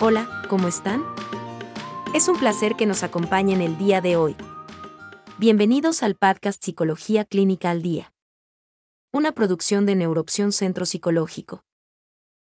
Hola, ¿cómo están? Es un placer que nos acompañen el día de hoy. Bienvenidos al podcast Psicología Clínica al Día. Una producción de Neuroopción Centro Psicológico.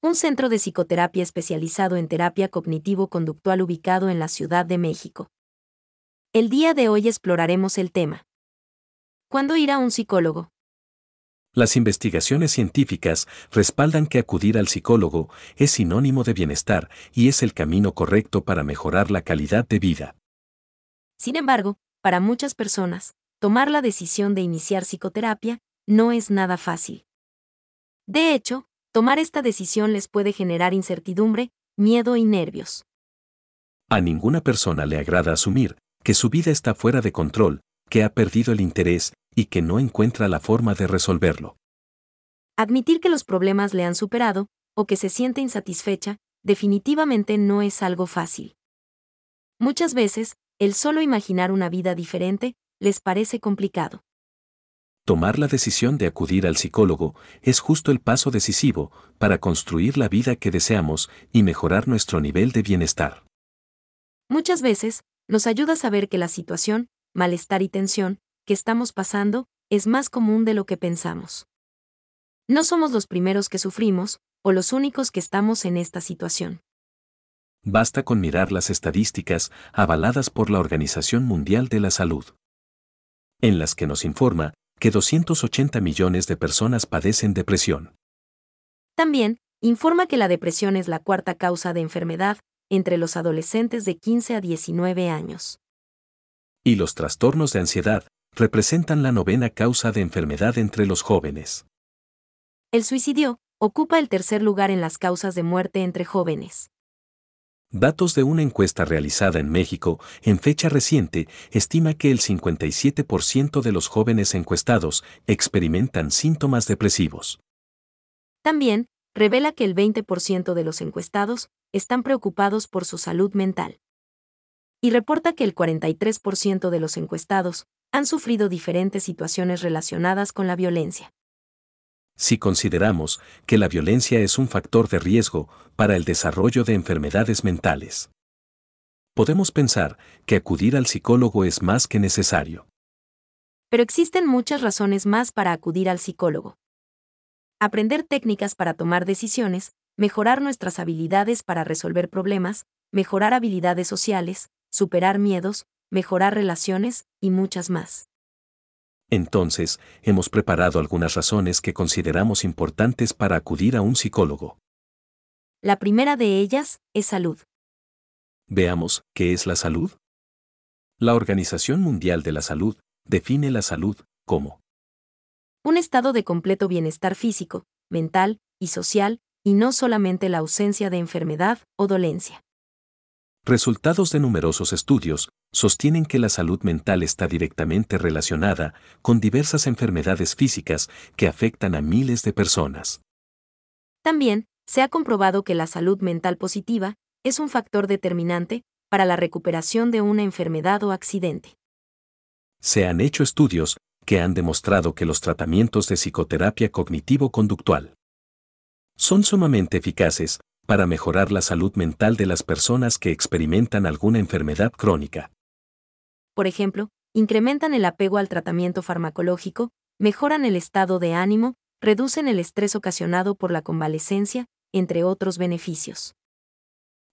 Un centro de psicoterapia especializado en terapia cognitivo-conductual ubicado en la Ciudad de México. El día de hoy exploraremos el tema. ¿Cuándo ir a un psicólogo? Las investigaciones científicas respaldan que acudir al psicólogo es sinónimo de bienestar y es el camino correcto para mejorar la calidad de vida. Sin embargo, para muchas personas, tomar la decisión de iniciar psicoterapia no es nada fácil. De hecho, tomar esta decisión les puede generar incertidumbre, miedo y nervios. A ninguna persona le agrada asumir que su vida está fuera de control, que ha perdido el interés y que no encuentra la forma de resolverlo. Admitir que los problemas le han superado, o que se siente insatisfecha, definitivamente no es algo fácil. Muchas veces, el solo imaginar una vida diferente, les parece complicado. Tomar la decisión de acudir al psicólogo es justo el paso decisivo para construir la vida que deseamos y mejorar nuestro nivel de bienestar. Muchas veces, nos ayuda a saber que la situación, malestar y tensión, que estamos pasando es más común de lo que pensamos. No somos los primeros que sufrimos, o los únicos que estamos en esta situación. Basta con mirar las estadísticas avaladas por la Organización Mundial de la Salud, en las que nos informa que 280 millones de personas padecen depresión. También, informa que la depresión es la cuarta causa de enfermedad entre los adolescentes de 15 a 19 años. Y los trastornos de ansiedad representan la novena causa de enfermedad entre los jóvenes. El suicidio ocupa el tercer lugar en las causas de muerte entre jóvenes. Datos de una encuesta realizada en México en fecha reciente estima que el 57% de los jóvenes encuestados experimentan síntomas depresivos. También, revela que el 20% de los encuestados están preocupados por su salud mental. Y reporta que el 43% de los encuestados han sufrido diferentes situaciones relacionadas con la violencia. Si consideramos que la violencia es un factor de riesgo para el desarrollo de enfermedades mentales, podemos pensar que acudir al psicólogo es más que necesario. Pero existen muchas razones más para acudir al psicólogo. Aprender técnicas para tomar decisiones, mejorar nuestras habilidades para resolver problemas, mejorar habilidades sociales, superar miedos, mejorar relaciones y muchas más. Entonces, hemos preparado algunas razones que consideramos importantes para acudir a un psicólogo. La primera de ellas es salud. Veamos, ¿qué es la salud? La Organización Mundial de la Salud define la salud como un estado de completo bienestar físico, mental y social, y no solamente la ausencia de enfermedad o dolencia. Resultados de numerosos estudios sostienen que la salud mental está directamente relacionada con diversas enfermedades físicas que afectan a miles de personas. También, se ha comprobado que la salud mental positiva es un factor determinante para la recuperación de una enfermedad o accidente. Se han hecho estudios que han demostrado que los tratamientos de psicoterapia cognitivo-conductual son sumamente eficaces para mejorar la salud mental de las personas que experimentan alguna enfermedad crónica. Por ejemplo, incrementan el apego al tratamiento farmacológico, mejoran el estado de ánimo, reducen el estrés ocasionado por la convalecencia, entre otros beneficios.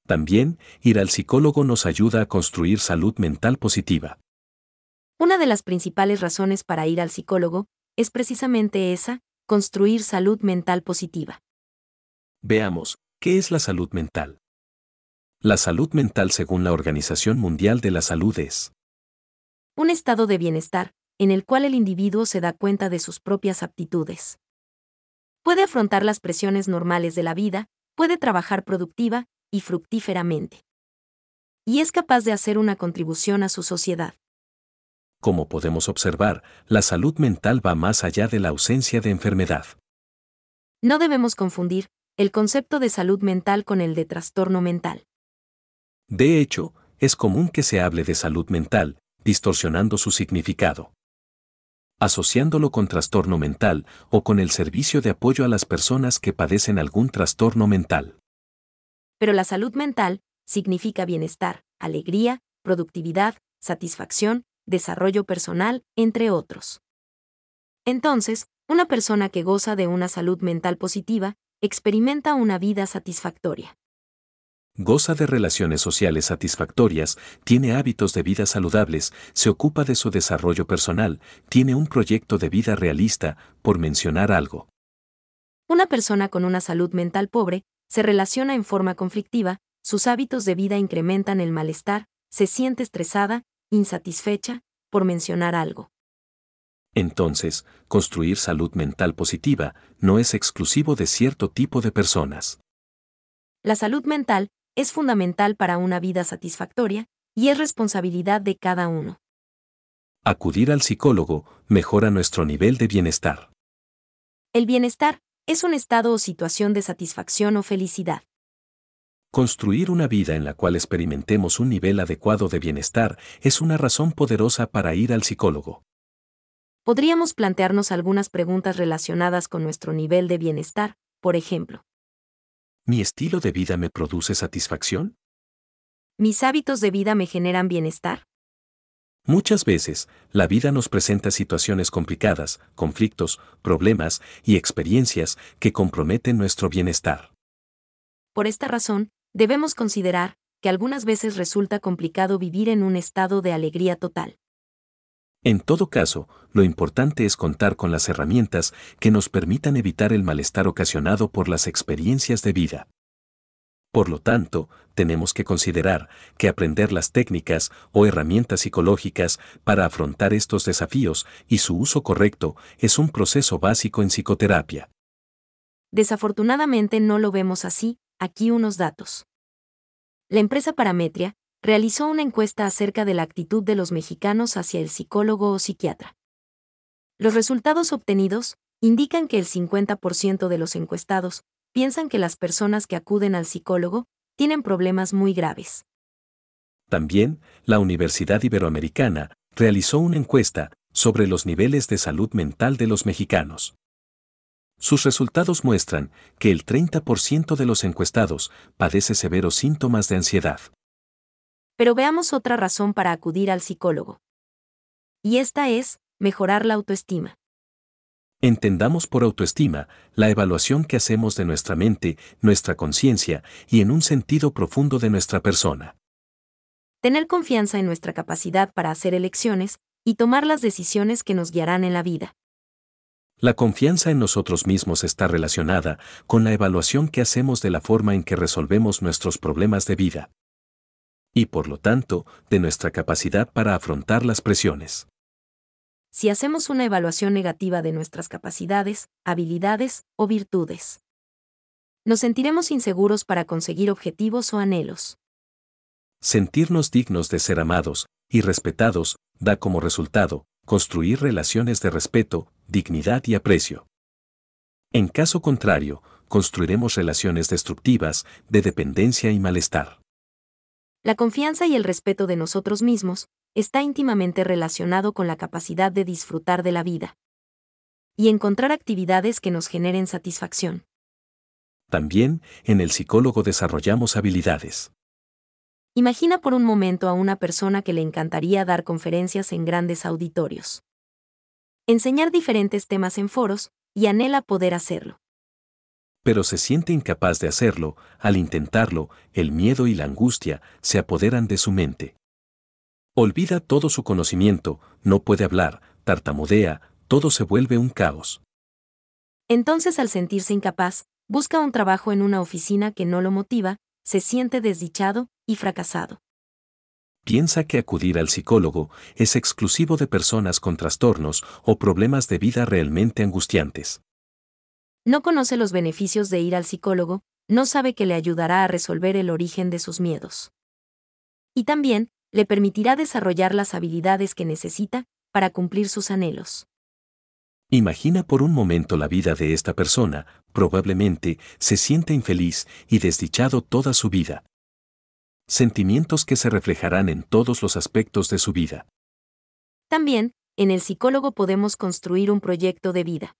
También, ir al psicólogo nos ayuda a construir salud mental positiva. Una de las principales razones para ir al psicólogo es precisamente esa, construir salud mental positiva. Veamos, ¿Qué es la salud mental? La salud mental según la Organización Mundial de la Salud es un estado de bienestar, en el cual el individuo se da cuenta de sus propias aptitudes. Puede afrontar las presiones normales de la vida, puede trabajar productiva y fructíferamente. Y es capaz de hacer una contribución a su sociedad. Como podemos observar, la salud mental va más allá de la ausencia de enfermedad. No debemos confundir el concepto de salud mental con el de trastorno mental. De hecho, es común que se hable de salud mental, distorsionando su significado. Asociándolo con trastorno mental o con el servicio de apoyo a las personas que padecen algún trastorno mental. Pero la salud mental significa bienestar, alegría, productividad, satisfacción, desarrollo personal, entre otros. Entonces, una persona que goza de una salud mental positiva experimenta una vida satisfactoria. Goza de relaciones sociales satisfactorias, tiene hábitos de vida saludables, se ocupa de su desarrollo personal, tiene un proyecto de vida realista, por mencionar algo. Una persona con una salud mental pobre se relaciona en forma conflictiva, sus hábitos de vida incrementan el malestar, se siente estresada, insatisfecha, por mencionar algo. Entonces, construir salud mental positiva no es exclusivo de cierto tipo de personas. La salud mental es fundamental para una vida satisfactoria y es responsabilidad de cada uno. Acudir al psicólogo mejora nuestro nivel de bienestar. El bienestar es un estado o situación de satisfacción o felicidad. Construir una vida en la cual experimentemos un nivel adecuado de bienestar es una razón poderosa para ir al psicólogo. Podríamos plantearnos algunas preguntas relacionadas con nuestro nivel de bienestar, por ejemplo. ¿Mi estilo de vida me produce satisfacción? ¿Mis hábitos de vida me generan bienestar? Muchas veces, la vida nos presenta situaciones complicadas, conflictos, problemas y experiencias que comprometen nuestro bienestar. Por esta razón, debemos considerar que algunas veces resulta complicado vivir en un estado de alegría total. En todo caso, lo importante es contar con las herramientas que nos permitan evitar el malestar ocasionado por las experiencias de vida. Por lo tanto, tenemos que considerar que aprender las técnicas o herramientas psicológicas para afrontar estos desafíos y su uso correcto es un proceso básico en psicoterapia. Desafortunadamente no lo vemos así, aquí unos datos. La empresa Parametria realizó una encuesta acerca de la actitud de los mexicanos hacia el psicólogo o psiquiatra. Los resultados obtenidos indican que el 50% de los encuestados piensan que las personas que acuden al psicólogo tienen problemas muy graves. También, la Universidad Iberoamericana realizó una encuesta sobre los niveles de salud mental de los mexicanos. Sus resultados muestran que el 30% de los encuestados padece severos síntomas de ansiedad. Pero veamos otra razón para acudir al psicólogo. Y esta es, mejorar la autoestima. Entendamos por autoestima la evaluación que hacemos de nuestra mente, nuestra conciencia y en un sentido profundo de nuestra persona. Tener confianza en nuestra capacidad para hacer elecciones y tomar las decisiones que nos guiarán en la vida. La confianza en nosotros mismos está relacionada con la evaluación que hacemos de la forma en que resolvemos nuestros problemas de vida y por lo tanto, de nuestra capacidad para afrontar las presiones. Si hacemos una evaluación negativa de nuestras capacidades, habilidades o virtudes, nos sentiremos inseguros para conseguir objetivos o anhelos. Sentirnos dignos de ser amados y respetados da como resultado construir relaciones de respeto, dignidad y aprecio. En caso contrario, construiremos relaciones destructivas, de dependencia y malestar. La confianza y el respeto de nosotros mismos está íntimamente relacionado con la capacidad de disfrutar de la vida y encontrar actividades que nos generen satisfacción. También, en el psicólogo desarrollamos habilidades. Imagina por un momento a una persona que le encantaría dar conferencias en grandes auditorios. Enseñar diferentes temas en foros, y anhela poder hacerlo pero se siente incapaz de hacerlo, al intentarlo, el miedo y la angustia se apoderan de su mente. Olvida todo su conocimiento, no puede hablar, tartamudea, todo se vuelve un caos. Entonces al sentirse incapaz, busca un trabajo en una oficina que no lo motiva, se siente desdichado y fracasado. Piensa que acudir al psicólogo es exclusivo de personas con trastornos o problemas de vida realmente angustiantes no conoce los beneficios de ir al psicólogo, no sabe que le ayudará a resolver el origen de sus miedos. Y también, le permitirá desarrollar las habilidades que necesita para cumplir sus anhelos. Imagina por un momento la vida de esta persona, probablemente se siente infeliz y desdichado toda su vida. Sentimientos que se reflejarán en todos los aspectos de su vida. También, en el psicólogo podemos construir un proyecto de vida.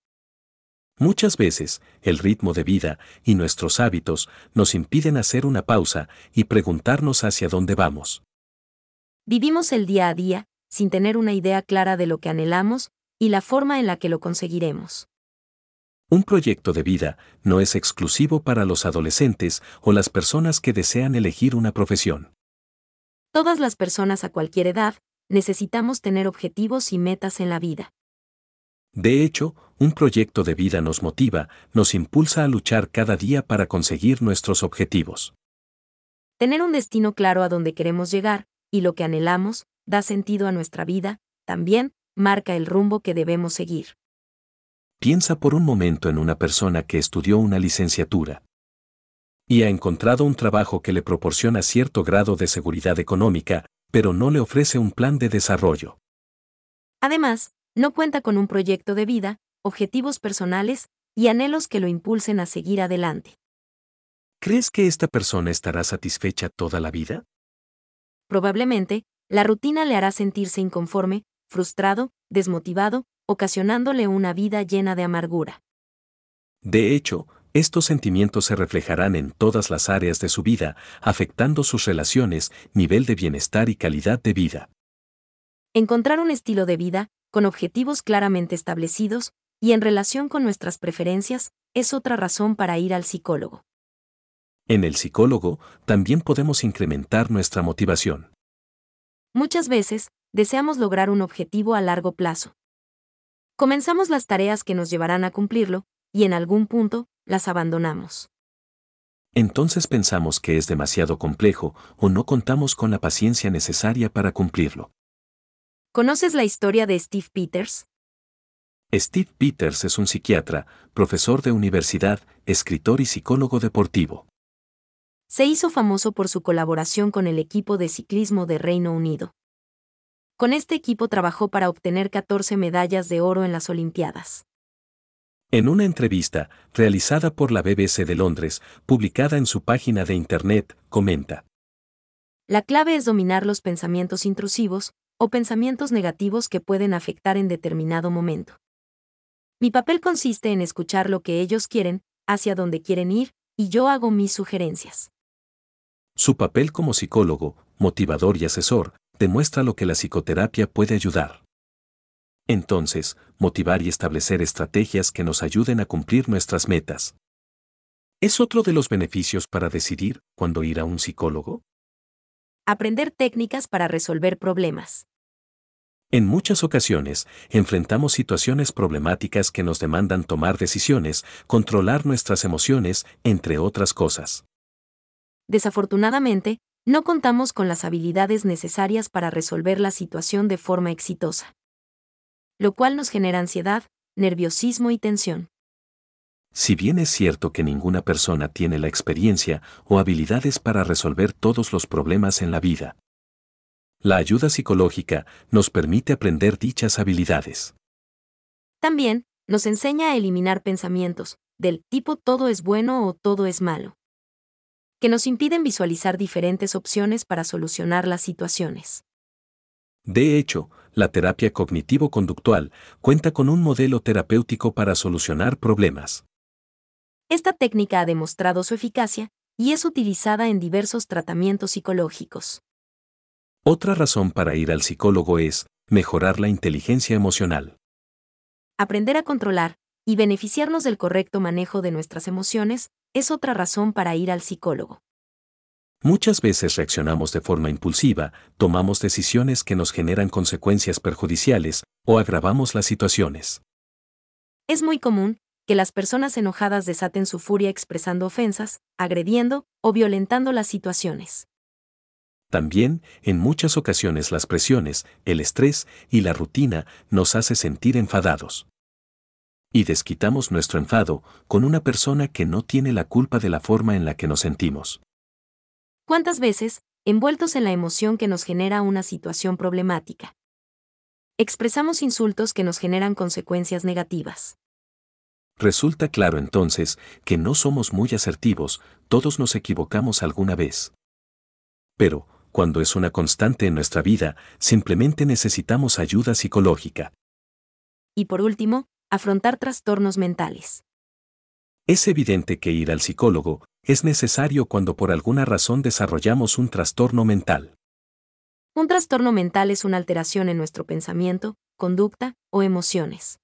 Muchas veces, el ritmo de vida y nuestros hábitos nos impiden hacer una pausa y preguntarnos hacia dónde vamos. Vivimos el día a día, sin tener una idea clara de lo que anhelamos y la forma en la que lo conseguiremos. Un proyecto de vida no es exclusivo para los adolescentes o las personas que desean elegir una profesión. Todas las personas a cualquier edad necesitamos tener objetivos y metas en la vida. De hecho, un proyecto de vida nos motiva, nos impulsa a luchar cada día para conseguir nuestros objetivos. Tener un destino claro a donde queremos llegar, y lo que anhelamos, da sentido a nuestra vida, también, marca el rumbo que debemos seguir. Piensa por un momento en una persona que estudió una licenciatura y ha encontrado un trabajo que le proporciona cierto grado de seguridad económica, pero no le ofrece un plan de desarrollo. Además, no cuenta con un proyecto de vida, objetivos personales y anhelos que lo impulsen a seguir adelante. ¿Crees que esta persona estará satisfecha toda la vida? Probablemente, la rutina le hará sentirse inconforme, frustrado, desmotivado, ocasionándole una vida llena de amargura. De hecho, estos sentimientos se reflejarán en todas las áreas de su vida, afectando sus relaciones, nivel de bienestar y calidad de vida. Encontrar un estilo de vida, con objetivos claramente establecidos, y en relación con nuestras preferencias, es otra razón para ir al psicólogo. En el psicólogo, también podemos incrementar nuestra motivación. Muchas veces, deseamos lograr un objetivo a largo plazo. Comenzamos las tareas que nos llevarán a cumplirlo, y en algún punto, las abandonamos. Entonces pensamos que es demasiado complejo o no contamos con la paciencia necesaria para cumplirlo. ¿Conoces la historia de Steve Peters? Steve Peters es un psiquiatra, profesor de universidad, escritor y psicólogo deportivo. Se hizo famoso por su colaboración con el equipo de ciclismo de Reino Unido. Con este equipo trabajó para obtener 14 medallas de oro en las Olimpiadas. En una entrevista, realizada por la BBC de Londres, publicada en su página de Internet, comenta. La clave es dominar los pensamientos intrusivos, o pensamientos negativos que pueden afectar en determinado momento. Mi papel consiste en escuchar lo que ellos quieren, hacia dónde quieren ir, y yo hago mis sugerencias. Su papel como psicólogo, motivador y asesor, demuestra lo que la psicoterapia puede ayudar. Entonces, motivar y establecer estrategias que nos ayuden a cumplir nuestras metas. ¿Es otro de los beneficios para decidir cuándo ir a un psicólogo? Aprender técnicas para resolver problemas. En muchas ocasiones, enfrentamos situaciones problemáticas que nos demandan tomar decisiones, controlar nuestras emociones, entre otras cosas. Desafortunadamente, no contamos con las habilidades necesarias para resolver la situación de forma exitosa lo cual nos genera ansiedad, nerviosismo y tensión. Si bien es cierto que ninguna persona tiene la experiencia o habilidades para resolver todos los problemas en la vida, la ayuda psicológica nos permite aprender dichas habilidades. También, nos enseña a eliminar pensamientos, del tipo todo es bueno o todo es malo, que nos impiden visualizar diferentes opciones para solucionar las situaciones. De hecho, la terapia cognitivo-conductual cuenta con un modelo terapéutico para solucionar problemas. Esta técnica ha demostrado su eficacia y es utilizada en diversos tratamientos psicológicos. Otra razón para ir al psicólogo es mejorar la inteligencia emocional. Aprender a controlar y beneficiarnos del correcto manejo de nuestras emociones es otra razón para ir al psicólogo. Muchas veces reaccionamos de forma impulsiva, tomamos decisiones que nos generan consecuencias perjudiciales o agravamos las situaciones. Es muy común que las personas enojadas desaten su furia expresando ofensas, agrediendo o violentando las situaciones. También, en muchas ocasiones las presiones, el estrés y la rutina nos hace sentir enfadados. Y desquitamos nuestro enfado con una persona que no tiene la culpa de la forma en la que nos sentimos. ¿Cuántas veces, envueltos en la emoción que nos genera una situación problemática? Expresamos insultos que nos generan consecuencias negativas. Resulta claro entonces que no somos muy asertivos, todos nos equivocamos alguna vez. Pero, cuando es una constante en nuestra vida, simplemente necesitamos ayuda psicológica. Y por último, afrontar trastornos mentales. Es evidente que ir al psicólogo es necesario cuando por alguna razón desarrollamos un trastorno mental. Un trastorno mental es una alteración en nuestro pensamiento, conducta o emociones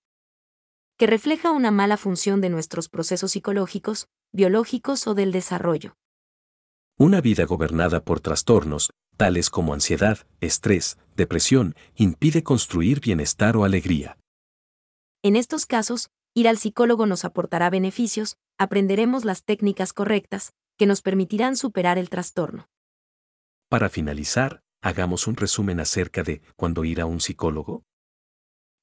que refleja una mala función de nuestros procesos psicológicos, biológicos o del desarrollo. Una vida gobernada por trastornos, tales como ansiedad, estrés, depresión, impide construir bienestar o alegría. En estos casos, ir al psicólogo nos aportará beneficios, aprenderemos las técnicas correctas, que nos permitirán superar el trastorno. Para finalizar, hagamos un resumen acerca de cuándo ir a un psicólogo.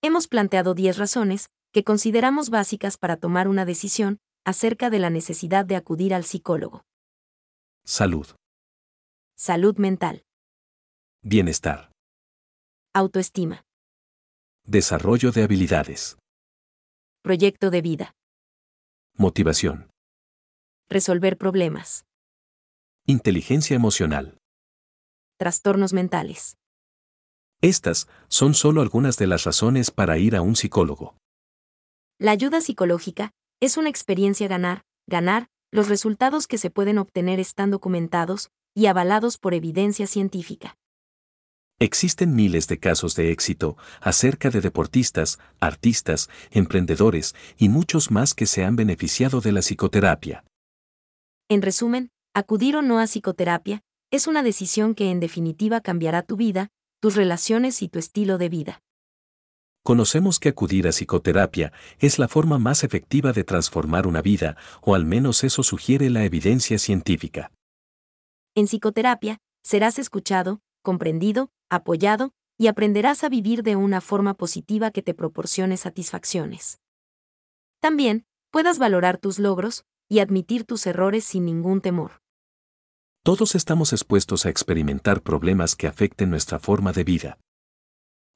Hemos planteado 10 razones, que consideramos básicas para tomar una decisión acerca de la necesidad de acudir al psicólogo. Salud. Salud mental. Bienestar. Autoestima. Desarrollo de habilidades. Proyecto de vida. Motivación. Resolver problemas. Inteligencia emocional. Trastornos mentales. Estas son solo algunas de las razones para ir a un psicólogo. La ayuda psicológica es una experiencia ganar, ganar, los resultados que se pueden obtener están documentados y avalados por evidencia científica. Existen miles de casos de éxito acerca de deportistas, artistas, emprendedores y muchos más que se han beneficiado de la psicoterapia. En resumen, acudir o no a psicoterapia es una decisión que en definitiva cambiará tu vida, tus relaciones y tu estilo de vida. Conocemos que acudir a psicoterapia es la forma más efectiva de transformar una vida, o al menos eso sugiere la evidencia científica. En psicoterapia, serás escuchado, comprendido, apoyado, y aprenderás a vivir de una forma positiva que te proporcione satisfacciones. También, puedas valorar tus logros y admitir tus errores sin ningún temor. Todos estamos expuestos a experimentar problemas que afecten nuestra forma de vida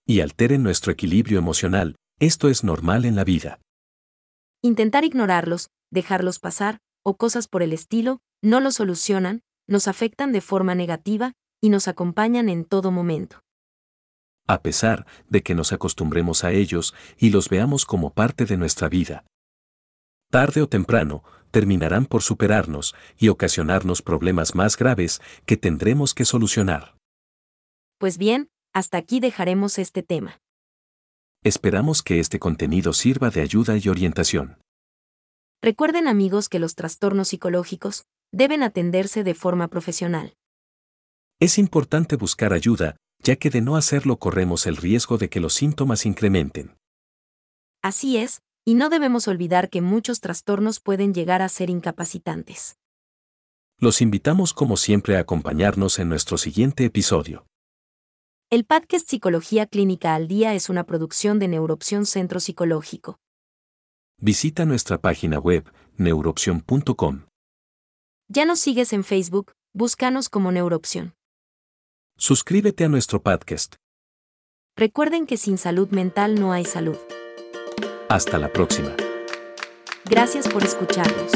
y alteren nuestro equilibrio emocional, esto es normal en la vida. Intentar ignorarlos, dejarlos pasar, o cosas por el estilo, no lo solucionan, nos afectan de forma negativa, y nos acompañan en todo momento. A pesar de que nos acostumbremos a ellos y los veamos como parte de nuestra vida. Tarde o temprano, terminarán por superarnos y ocasionarnos problemas más graves que tendremos que solucionar. Pues bien, hasta aquí dejaremos este tema. Esperamos que este contenido sirva de ayuda y orientación. Recuerden amigos que los trastornos psicológicos deben atenderse de forma profesional. Es importante buscar ayuda, ya que de no hacerlo corremos el riesgo de que los síntomas incrementen. Así es, y no debemos olvidar que muchos trastornos pueden llegar a ser incapacitantes. Los invitamos como siempre a acompañarnos en nuestro siguiente episodio. El podcast Psicología Clínica al Día es una producción de Neuroopción Centro Psicológico. Visita nuestra página web, neuroopción.com. Ya nos sigues en Facebook, búscanos como Neuroopción. Suscríbete a nuestro podcast. Recuerden que sin salud mental no hay salud. Hasta la próxima. Gracias por escucharnos.